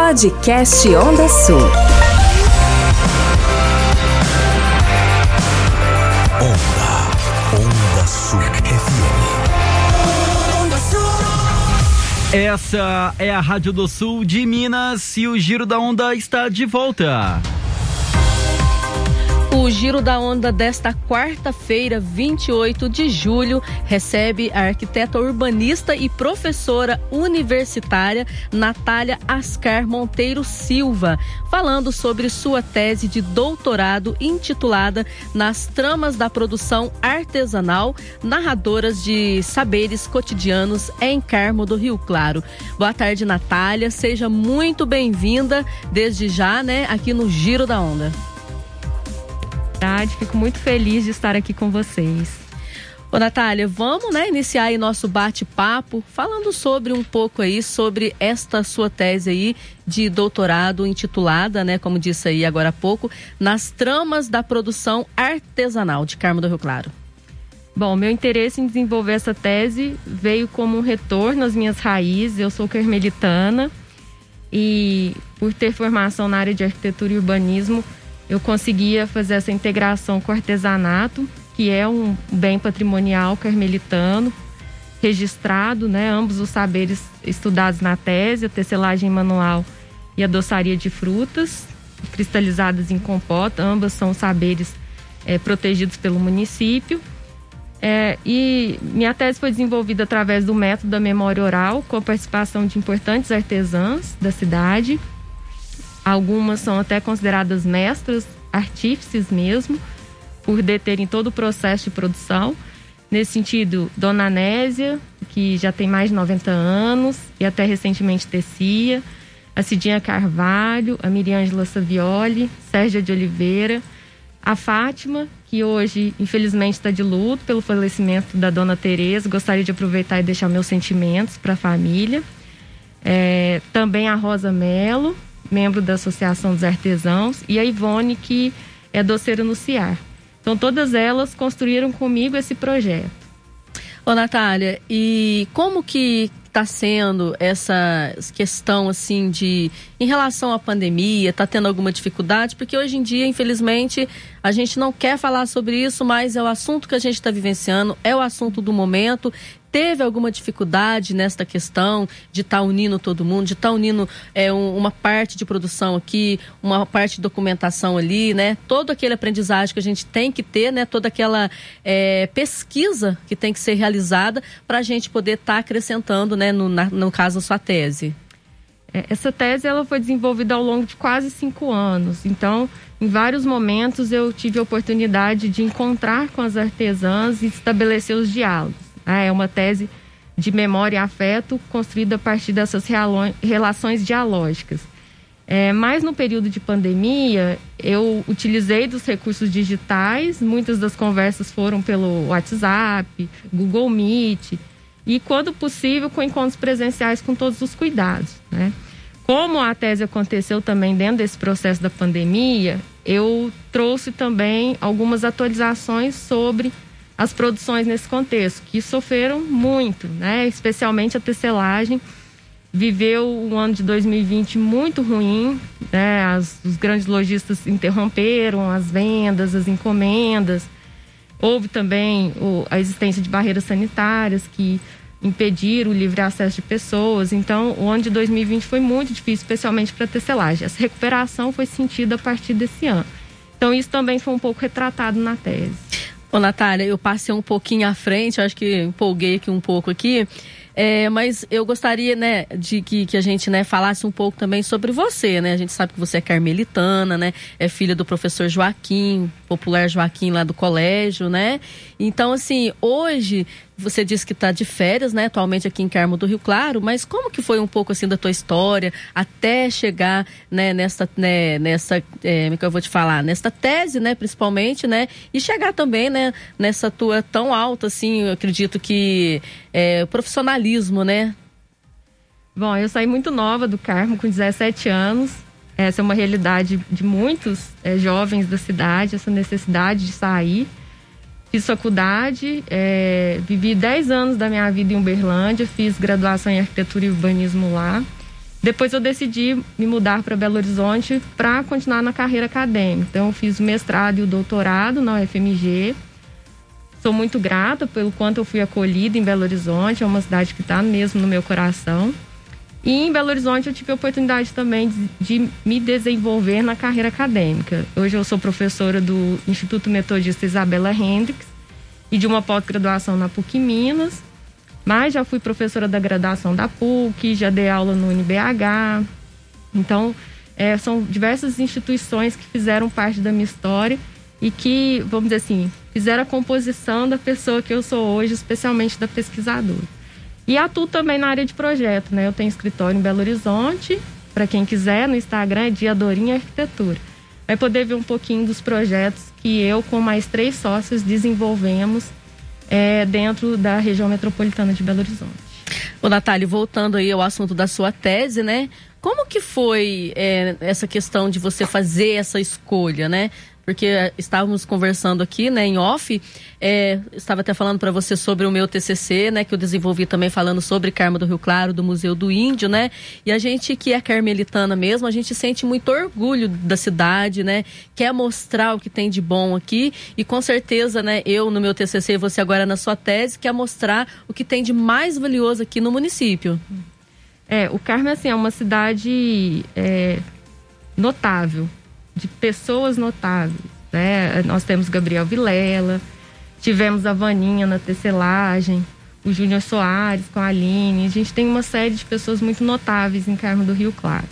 Podcast Onda Sul. Onda, Onda Sul FM. Essa é a Rádio do Sul de Minas e o Giro da Onda está de volta. O Giro da Onda desta quarta-feira, 28 de julho, recebe a arquiteta urbanista e professora universitária Natália Ascar Monteiro Silva, falando sobre sua tese de doutorado intitulada Nas Tramas da Produção Artesanal, narradoras de saberes cotidianos em Carmo do Rio Claro. Boa tarde, Natália. Seja muito bem-vinda desde já, né, aqui no Giro da Onda. Fico muito feliz de estar aqui com vocês. Ô, Natália, vamos né, iniciar aí nosso bate-papo falando sobre um pouco aí sobre esta sua tese aí de doutorado intitulada, né, como disse aí agora há pouco, nas tramas da produção artesanal de Carmo do Rio Claro. Bom, meu interesse em desenvolver essa tese veio como um retorno às minhas raízes. Eu sou carmelitana e por ter formação na área de arquitetura e urbanismo, eu conseguia fazer essa integração com o artesanato, que é um bem patrimonial carmelitano, registrado, né? Ambos os saberes estudados na tese, a tecelagem manual e a doçaria de frutas, cristalizadas em compota, ambas são saberes é, protegidos pelo município. É, e minha tese foi desenvolvida através do método da memória oral, com a participação de importantes artesãs da cidade, Algumas são até consideradas mestras, artífices mesmo, por deterem todo o processo de produção. Nesse sentido, Dona Anésia, que já tem mais de 90 anos e até recentemente tecia, a Cidinha Carvalho, a Miriângela Savioli, Sérgia de Oliveira, a Fátima, que hoje infelizmente está de luto pelo falecimento da Dona Tereza. Gostaria de aproveitar e deixar meus sentimentos para a família. É, também a Rosa Melo, membro da Associação dos Artesãos, e a Ivone, que é doceira no CIAR. Então, todas elas construíram comigo esse projeto. Ô, Natália, e como que está sendo essa questão assim de em relação à pandemia, está tendo alguma dificuldade? Porque hoje em dia, infelizmente, a gente não quer falar sobre isso, mas é o assunto que a gente está vivenciando, é o assunto do momento teve alguma dificuldade nesta questão de estar tá unindo todo mundo, de estar tá unindo é, um, uma parte de produção aqui, uma parte de documentação ali, né? Todo aquele aprendizagem que a gente tem que ter, né? Toda aquela é, pesquisa que tem que ser realizada para a gente poder estar tá acrescentando, né? No, na, no caso, a sua tese. É, essa tese ela foi desenvolvida ao longo de quase cinco anos. Então, em vários momentos eu tive a oportunidade de encontrar com as artesãs e estabelecer os diálogos. Ah, é uma tese de memória e afeto construída a partir dessas relações dialógicas. É, mas no período de pandemia, eu utilizei dos recursos digitais, muitas das conversas foram pelo WhatsApp, Google Meet, e quando possível com encontros presenciais com todos os cuidados. Né? Como a tese aconteceu também dentro desse processo da pandemia, eu trouxe também algumas atualizações sobre as produções nesse contexto, que sofreram muito, né? especialmente a tecelagem. Viveu um ano de 2020 muito ruim, né? As, os grandes lojistas interromperam as vendas, as encomendas. Houve também o, a existência de barreiras sanitárias que impediram o livre acesso de pessoas. Então, o ano de 2020 foi muito difícil, especialmente para a tecelagem. Essa recuperação foi sentida a partir desse ano. Então, isso também foi um pouco retratado na tese. Ô, Natália, eu passei um pouquinho à frente, acho que empolguei aqui um pouco aqui. É, mas eu gostaria, né, de que, que a gente, né, falasse um pouco também sobre você, né? A gente sabe que você é carmelitana, né? É filha do professor Joaquim, popular Joaquim lá do colégio, né? Então, assim, hoje você disse que está de férias, né, atualmente aqui em Carmo do Rio Claro, mas como que foi um pouco assim da tua história até chegar, né, nessa, né, nessa, como é que eu vou te falar, nesta tese, né, principalmente, né, e chegar também, né, nessa tua tão alta, assim, eu acredito que é, profissionalismo, né? Bom, eu saí muito nova do Carmo, com 17 anos. Essa é uma realidade de muitos é, jovens da cidade, essa necessidade de sair. Fiz faculdade, é, vivi 10 anos da minha vida em Uberlândia, fiz graduação em arquitetura e urbanismo lá. Depois eu decidi me mudar para Belo Horizonte para continuar na carreira acadêmica. Então eu fiz o mestrado e o doutorado na UFMG. Sou muito grata pelo quanto eu fui acolhida em Belo Horizonte, é uma cidade que está mesmo no meu coração. E em Belo Horizonte eu tive a oportunidade também de, de, me desenvolver na carreira acadêmica. Hoje eu sou professora do Instituto Metodista Isabela Hendricks e de uma pós-graduação na PUC Minas. Mas já fui professora da graduação da PUC, já dei aula no UNBH. Então, é, são diversas instituições que fizeram parte da minha história e que, vamos dizer assim, fizeram a composição da pessoa que eu sou hoje, especialmente da pesquisadora. E atuo também na área de projeto, né? Eu tenho escritório em Belo Horizonte, para quem quiser, no Instagram é Diadorinha Arquitetura. Vai poder ver um pouquinho dos projetos que eu, com mais três sócios, desenvolvemos é, dentro da região metropolitana de Belo Horizonte. Ô, Natália, voltando aí ao assunto da sua tese, né? Como que foi é, essa questão de você fazer essa escolha, né? Porque estávamos conversando aqui, né, em off, é, estava até falando para você sobre o meu TCC, né, que eu desenvolvi também falando sobre Carmo do Rio Claro, do Museu do Índio, né, e a gente que é carmelitana mesmo, a gente sente muito orgulho da cidade, né, quer mostrar o que tem de bom aqui. E com certeza, né, eu no meu TCC e você agora na sua tese, quer mostrar o que tem de mais valioso aqui no município. É, o Carmo, assim, é uma cidade é, notável, de pessoas notáveis. Né? Nós temos Gabriel Vilela, tivemos a Vaninha na tecelagem, o Júnior Soares com a Aline. A gente tem uma série de pessoas muito notáveis em Carmo do Rio Claro.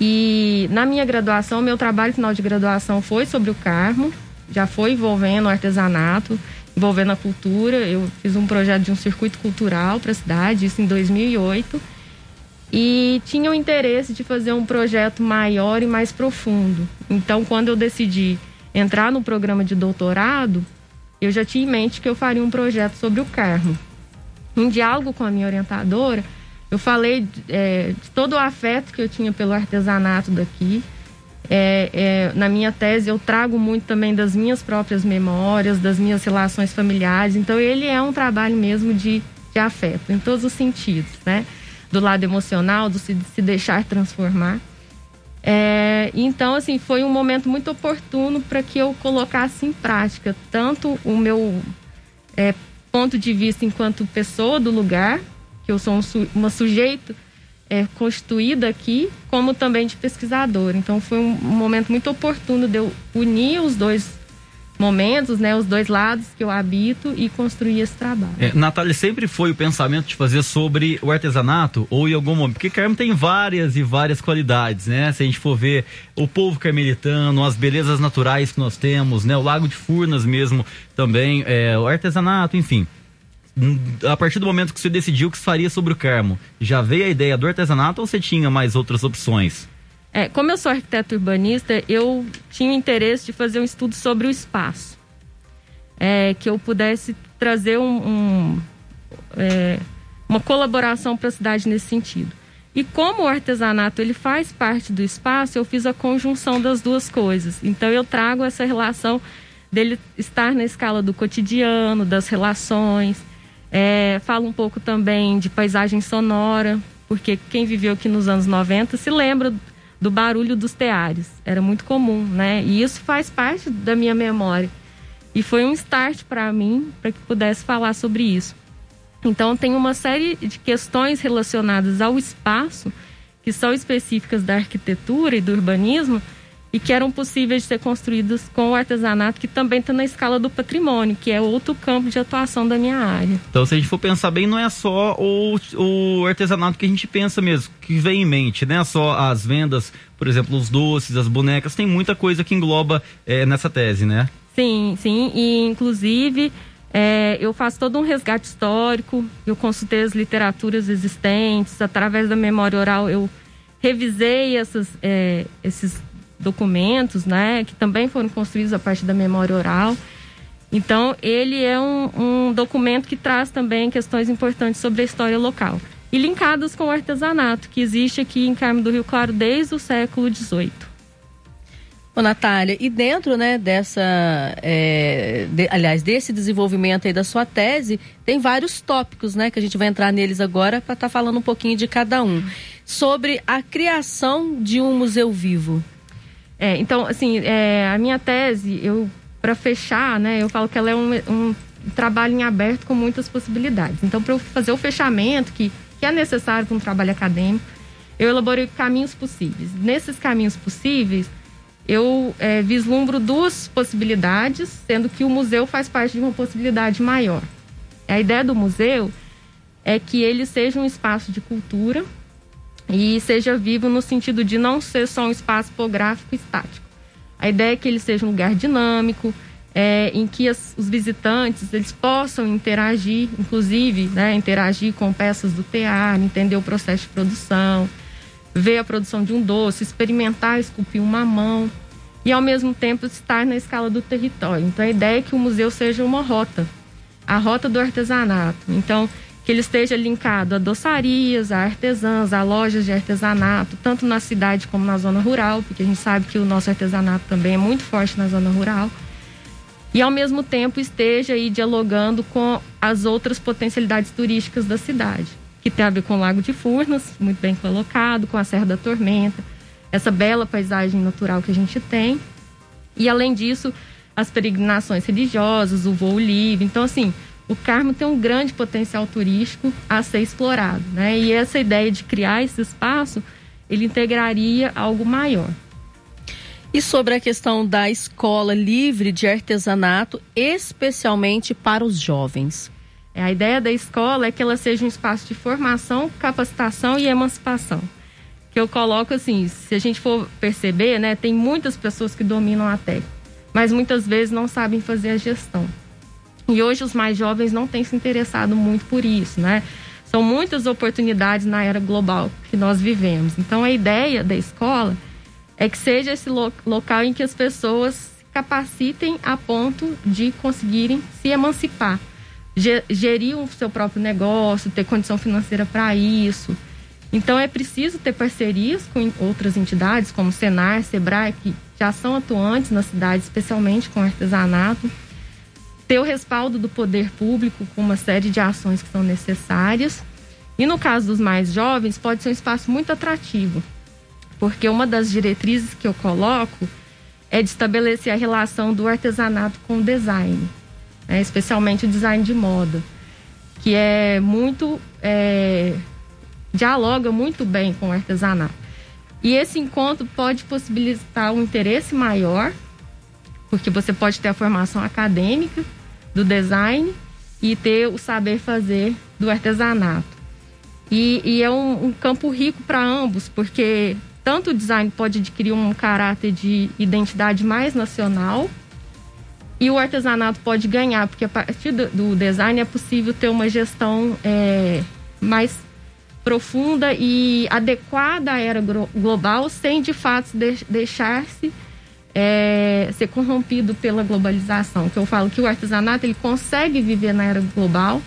E na minha graduação, meu trabalho final de graduação foi sobre o Carmo, já foi envolvendo o artesanato, envolvendo a cultura. Eu fiz um projeto de um circuito cultural para a cidade, isso em 2008 e tinha o interesse de fazer um projeto maior e mais profundo. Então, quando eu decidi entrar no programa de doutorado, eu já tinha em mente que eu faria um projeto sobre o Carmo. Em diálogo com a minha orientadora, eu falei é, de todo o afeto que eu tinha pelo artesanato daqui. É, é, na minha tese, eu trago muito também das minhas próprias memórias, das minhas relações familiares. Então, ele é um trabalho mesmo de, de afeto, em todos os sentidos, né? Do lado emocional, do se, se deixar transformar. É, então, assim, foi um momento muito oportuno para que eu colocasse em prática tanto o meu é, ponto de vista enquanto pessoa do lugar, que eu sou um, uma sujeito é, constituída aqui, como também de pesquisador. Então, foi um, um momento muito oportuno de eu unir os dois momentos, né, os dois lados que eu habito e construir esse trabalho. É, Natália, sempre foi o pensamento de fazer sobre o artesanato ou em algum momento? Porque Carmo tem várias e várias qualidades, né? Se a gente for ver o povo carmelitano, as belezas naturais que nós temos, né? O Lago de Furnas mesmo também, é, o artesanato, enfim. A partir do momento que você decidiu que faria sobre o Carmo, já veio a ideia do artesanato ou você tinha mais outras opções? É, como eu sou arquiteto urbanista, eu tinha interesse de fazer um estudo sobre o espaço. É, que eu pudesse trazer um, um, é, uma colaboração para a cidade nesse sentido. E como o artesanato ele faz parte do espaço, eu fiz a conjunção das duas coisas. Então eu trago essa relação dele estar na escala do cotidiano, das relações. É, falo um pouco também de paisagem sonora, porque quem viveu aqui nos anos 90 se lembra do barulho dos teares. Era muito comum, né? E isso faz parte da minha memória. E foi um start para mim, para que pudesse falar sobre isso. Então, tem uma série de questões relacionadas ao espaço, que são específicas da arquitetura e do urbanismo, e que eram possíveis de ser construídas com o artesanato, que também está na escala do patrimônio, que é outro campo de atuação da minha área. Então, se a gente for pensar bem, não é só o, o artesanato que a gente pensa mesmo, que vem em mente, né? Só as vendas, por exemplo, os doces, as bonecas, tem muita coisa que engloba é, nessa tese, né? Sim, sim, e inclusive é, eu faço todo um resgate histórico, eu consultei as literaturas existentes, através da memória oral eu revisei essas, é, esses documentos, né, que também foram construídos a partir da memória oral. Então, ele é um, um documento que traz também questões importantes sobre a história local. E linkadas com o artesanato, que existe aqui em Carmo do Rio Claro desde o século XVIII. Ô, Natália, e dentro né, dessa, é, de, aliás, desse desenvolvimento aí da sua tese, tem vários tópicos, né, que a gente vai entrar neles agora para estar tá falando um pouquinho de cada um. sobre a criação de um museu vivo. É, então, assim, é, a minha tese, eu para fechar, né, eu falo que ela é um, um trabalho em aberto com muitas possibilidades. Então, para eu fazer o fechamento, que, que é necessário para um trabalho acadêmico, eu elaborei caminhos possíveis. Nesses caminhos possíveis, eu é, vislumbro duas possibilidades, sendo que o museu faz parte de uma possibilidade maior. A ideia do museu é que ele seja um espaço de cultura e seja vivo no sentido de não ser só um espaço topográfico estático. A ideia é que ele seja um lugar dinâmico, é, em que as, os visitantes eles possam interagir, inclusive né, interagir com peças do teatro, entender o processo de produção, ver a produção de um doce, experimentar esculpir uma mão e ao mesmo tempo estar na escala do território. Então a ideia é que o museu seja uma rota, a rota do artesanato. Então que ele esteja linkado a doçarias, a artesãs, a lojas de artesanato, tanto na cidade como na zona rural, porque a gente sabe que o nosso artesanato também é muito forte na zona rural. E ao mesmo tempo esteja aí dialogando com as outras potencialidades turísticas da cidade, que tem a ver com o Lago de Furnas, muito bem colocado, com a Serra da Tormenta, essa bela paisagem natural que a gente tem. E além disso, as peregrinações religiosas, o voo livre. Então, assim, o Carmo tem um grande potencial turístico a ser explorado, né? E essa ideia de criar esse espaço, ele integraria algo maior. E sobre a questão da escola livre de artesanato, especialmente para os jovens. É, a ideia da escola é que ela seja um espaço de formação, capacitação e emancipação. Que eu coloco assim, se a gente for perceber, né, tem muitas pessoas que dominam a técnica, mas muitas vezes não sabem fazer a gestão. E hoje os mais jovens não têm se interessado muito por isso, né? São muitas oportunidades na era global que nós vivemos. Então a ideia da escola é que seja esse lo local em que as pessoas se capacitem a ponto de conseguirem se emancipar, gerir o seu próprio negócio, ter condição financeira para isso. Então é preciso ter parcerias com outras entidades, como Senar, Sebrae, que já são atuantes na cidade, especialmente com artesanato ter o respaldo do poder público com uma série de ações que são necessárias. E no caso dos mais jovens, pode ser um espaço muito atrativo, porque uma das diretrizes que eu coloco é de estabelecer a relação do artesanato com o design, né? especialmente o design de moda, que é muito. É, dialoga muito bem com o artesanato. E esse encontro pode possibilitar um interesse maior, porque você pode ter a formação acadêmica, do design e ter o saber fazer do artesanato. E, e é um, um campo rico para ambos, porque tanto o design pode adquirir um caráter de identidade mais nacional e o artesanato pode ganhar, porque a partir do, do design é possível ter uma gestão é, mais profunda e adequada à era global, sem de fato de, deixar-se é, ser corrompido pela globalização. Que eu falo que o artesanato ele consegue viver na era global,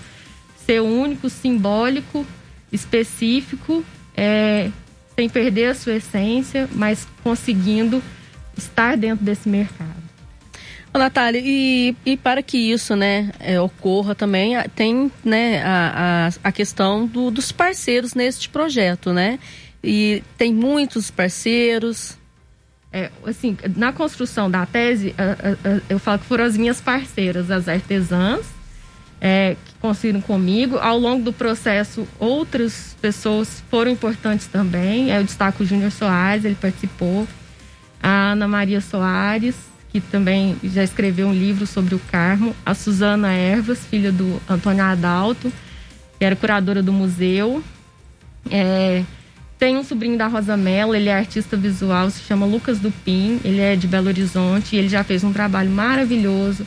ser único, simbólico, específico, é, sem perder a sua essência, mas conseguindo estar dentro desse mercado. Ô, Natália, e, e para que isso né, é, ocorra também, tem né, a, a, a questão do, dos parceiros neste projeto, né? E tem muitos parceiros, é, assim, na construção da tese, eu falo que foram as minhas parceiras, as artesãs, é, que construíram comigo. Ao longo do processo, outras pessoas foram importantes também. Eu destaco o Júnior Soares, ele participou. A Ana Maria Soares, que também já escreveu um livro sobre o Carmo. A Suzana Ervas, filha do Antônio Adalto, que era curadora do museu. É, tem um sobrinho da Rosa Mello, ele é artista visual, se chama Lucas Dupin, ele é de Belo Horizonte e ele já fez um trabalho maravilhoso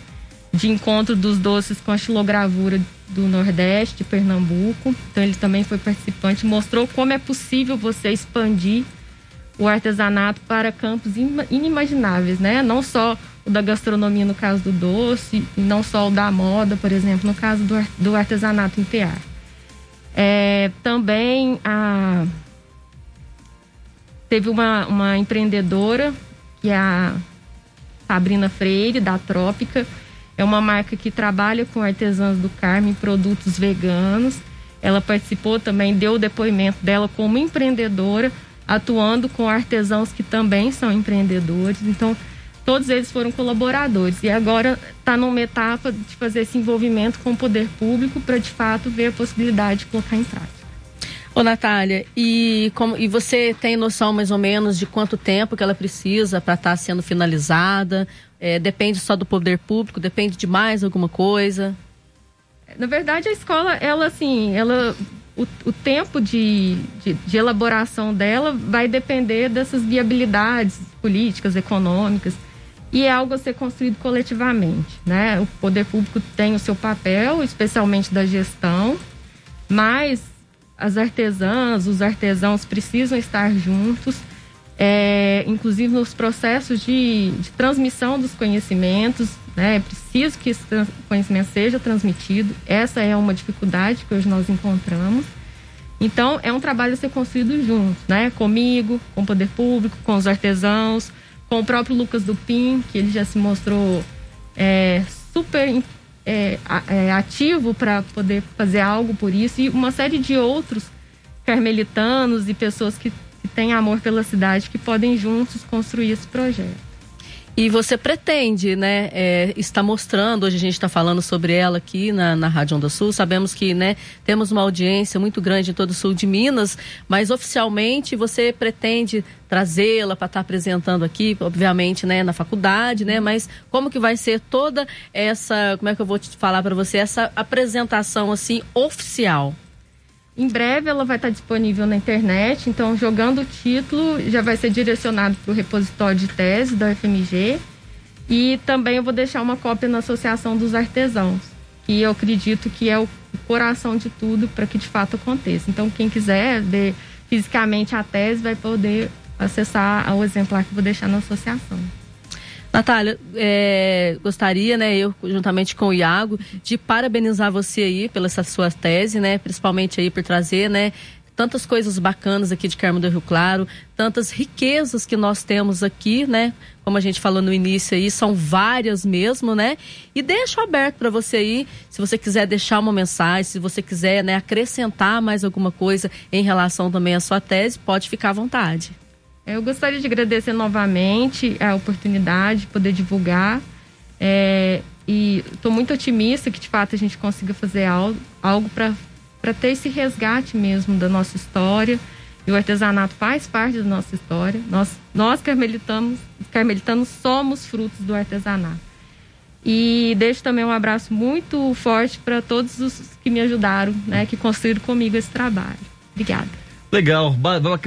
de encontro dos doces com a xilogravura do Nordeste, de Pernambuco. Então ele também foi participante, mostrou como é possível você expandir o artesanato para campos inimagináveis, né? Não só o da gastronomia no caso do doce, não só o da moda, por exemplo, no caso do, do artesanato em tear. É, também a Teve uma, uma empreendedora, que é a Sabrina Freire, da Trópica. É uma marca que trabalha com artesãs do Carmo produtos veganos. ela participou também, deu o depoimento dela como empreendedora, atuando com artesãos que também são empreendedores. Então, todos eles foram colaboradores. E agora está numa etapa de fazer esse envolvimento com o poder público para, de fato, ver a possibilidade de colocar em prática. Ô, Natália, e, como, e você tem noção mais ou menos de quanto tempo que ela precisa para estar tá sendo finalizada? É, depende só do poder público? Depende de mais alguma coisa? Na verdade, a escola, ela assim, ela o, o tempo de, de, de, elaboração dela vai depender dessas viabilidades políticas, econômicas, e é algo a ser construído coletivamente. Né? O poder público tem o seu papel, especialmente da gestão, mas as artesãs, os artesãos precisam estar juntos, é, inclusive nos processos de, de transmissão dos conhecimentos, né? É preciso que esse conhecimento seja transmitido. Essa é uma dificuldade que hoje nós encontramos. Então, é um trabalho a ser construído junto, né? Comigo, com o poder público, com os artesãos, com o próprio Lucas Dupin, que ele já se mostrou é, super é, é, ativo para poder fazer algo por isso, e uma série de outros carmelitanos e pessoas que, que têm amor pela cidade que podem juntos construir esse projeto. E você pretende, né, é, está mostrando, hoje a gente está falando sobre ela aqui na, na Rádio Onda Sul, sabemos que, né, temos uma audiência muito grande em todo o sul de Minas, mas oficialmente você pretende trazê-la para estar tá apresentando aqui, obviamente, né, na faculdade, né, mas como que vai ser toda essa, como é que eu vou te falar para você, essa apresentação, assim, oficial? Em breve ela vai estar disponível na internet, então jogando o título já vai ser direcionado para o repositório de tese da UFMG. E também eu vou deixar uma cópia na Associação dos Artesãos, que eu acredito que é o coração de tudo para que de fato aconteça. Então quem quiser ver fisicamente a tese vai poder acessar o exemplar que eu vou deixar na associação. Natália, é, gostaria, né, eu juntamente com o Iago, de parabenizar você aí pela essa sua tese, né, principalmente aí por trazer, né, tantas coisas bacanas aqui de Carmo do Rio Claro, tantas riquezas que nós temos aqui, né? Como a gente falou no início aí, são várias mesmo, né? E deixo aberto para você aí, se você quiser deixar uma mensagem, se você quiser, né, acrescentar mais alguma coisa em relação também à sua tese, pode ficar à vontade. Eu gostaria de agradecer novamente a oportunidade de poder divulgar. É, e estou muito otimista que de fato a gente consiga fazer algo, algo para ter esse resgate mesmo da nossa história. E o artesanato faz parte da nossa história. Nós, nós carmelitanos, carmelitanos somos frutos do artesanato. E deixo também um abraço muito forte para todos os que me ajudaram, né, que construíram comigo esse trabalho. Obrigada. Legal,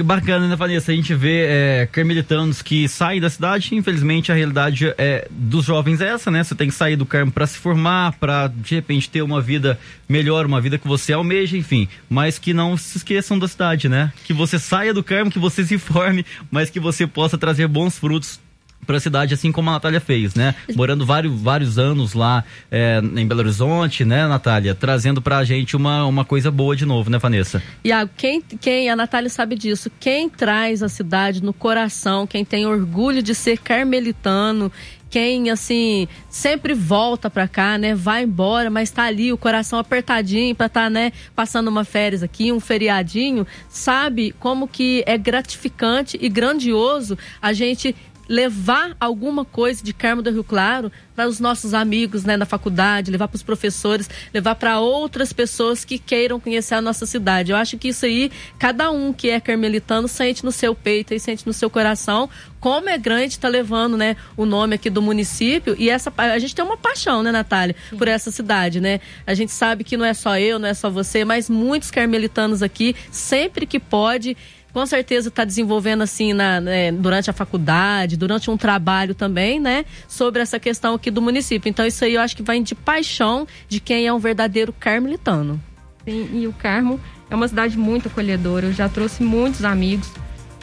bacana, né, Vanessa? A gente vê é, carmelitanos que saem da cidade. Infelizmente, a realidade é, dos jovens é essa, né? Você tem que sair do Carmo para se formar, para de repente ter uma vida melhor, uma vida que você almeja, enfim. Mas que não se esqueçam da cidade, né? Que você saia do Carmo, que você se forme, mas que você possa trazer bons frutos para a cidade, assim como a Natália fez, né? Morando vários, vários anos lá é, em Belo Horizonte, né, Natália? Trazendo para a gente uma, uma coisa boa de novo, né, Vanessa? Iago, quem, quem, a Natália sabe disso, quem traz a cidade no coração, quem tem orgulho de ser carmelitano, quem assim sempre volta para cá, né? Vai embora, mas tá ali o coração apertadinho para estar, tá, né, passando uma férias aqui, um feriadinho, sabe como que é gratificante e grandioso a gente levar alguma coisa de Carmo do Rio Claro para os nossos amigos né, na faculdade, levar para os professores, levar para outras pessoas que queiram conhecer a nossa cidade. Eu acho que isso aí, cada um que é carmelitano sente no seu peito e sente no seu coração como é grande estar tá levando né, o nome aqui do município. E essa a gente tem uma paixão, né, Natália, Sim. por essa cidade, né? A gente sabe que não é só eu, não é só você, mas muitos carmelitanos aqui, sempre que pode com certeza está desenvolvendo assim na, né, durante a faculdade, durante um trabalho também, né, sobre essa questão aqui do município. Então isso aí eu acho que vai de paixão de quem é um verdadeiro carmelitano. Sim, e o Carmo é uma cidade muito acolhedora. Eu já trouxe muitos amigos,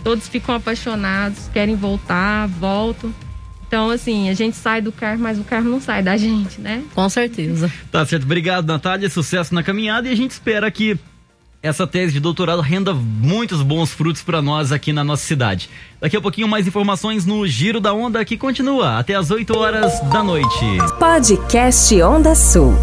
todos ficam apaixonados, querem voltar, voltam. Então, assim, a gente sai do carro, mas o carro não sai da gente, né? Com certeza. Tá certo. Obrigado, Natália. Sucesso na caminhada e a gente espera que essa tese de doutorado renda muitos bons frutos para nós aqui na nossa cidade. Daqui a pouquinho mais informações no Giro da Onda que continua até as 8 horas da noite. Podcast Onda Sul.